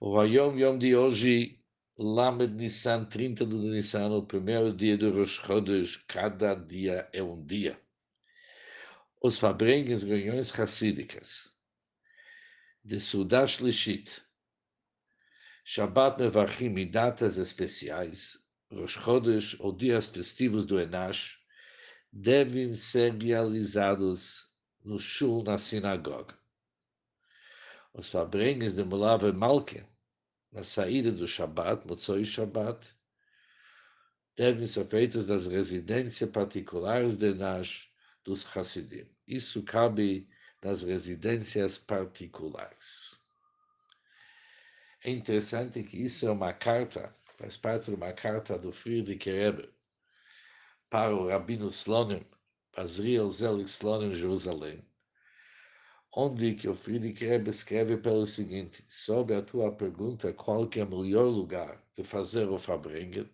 O Hayom Yom de hoje, Lamed Nissan, 30 de Nissan, o primeiro dia do Rosh Chodesh, cada dia é um dia. Os fabrengues reuniões racídicas de Sudash Lishit, Shabbat Mevachim e datas especiais, Rosh Chodesh ou dias festivos do Enash, devem ser realizados no shul na sinagoga. Os fabrengues de Mulave Malke, na saída do Shabbat, Motzoi Shabbat, devem ser feitos nas residências particulares de Nash dos Hassidim. Isso cabe nas residências particulares. É interessante que isso é uma carta, faz parte de uma carta do Friedrich Rebbe para o Rabino Slonim, Azriel Zelig Slonim, Jerusalém, onde que o Friedrich Rebbe escreve pelo seguinte, sobre a tua pergunta qual que é o melhor lugar de fazer o Fabrengen,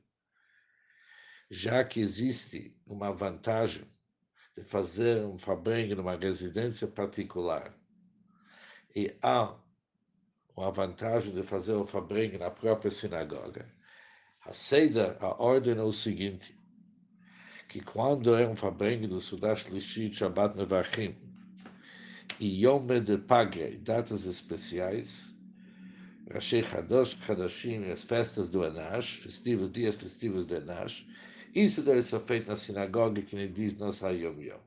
já que existe uma vantagem de fazer um Fabrengen numa residência particular, e há uma vantagem de fazer o Fabrengen na própria sinagoga, a Seda, a ordem é o seguinte, que quando é um Fabrengen do Sudash Lishit Shabbat Nevachim, e Yom de Pagre, datas especiais, Rashi Hadosh, Hadashim, as festas do Anash, festivos, dias festivos do Anash, isso deve ser feito na sinagoga que nem diz nós Hayom Yom.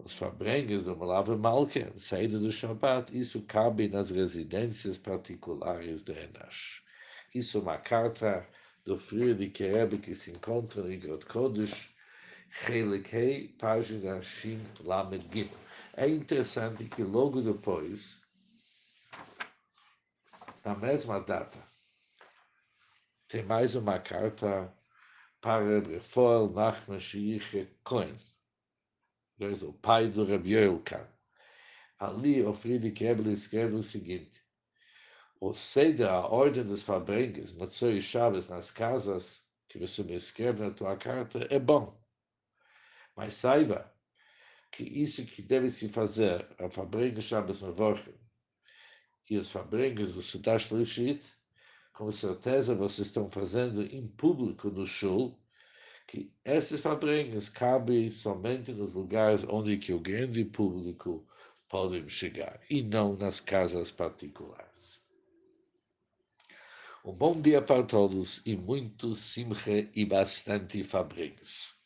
Os fabrengues do Malava Malke, saída do Shabbat, isso cabe nas residências particulares do Enash. Isso é uma carta do Friedrich Rebbe que se encontra em Grot Kodesh, Chelikei, página Shin Lamed Gimel. É interessante que logo depois, na mesma data, tem mais uma carta para Refoel Nachman Shiiche Cohen, o pai do Rabbi Yoelkan. Ali, o Friedrich Rebbe escreve o seguinte, o Seder, a ordem dos fabrengues, Matsoi Chaves, nas casas que você me escreve na tua carta, é bom. Mas saiba que isso que deve se fazer a Fabrenga Shabbos Mevorchim e os Fabrengas do Sudash Lishit, com certeza vocês estão fazendo em público no Shul, que esses Fabrengas cabem somente nos lugares onde que o grande público pode chegar, e não nas casas particulares. Um bom dia para todos e muito simche e bastante Fabrengas.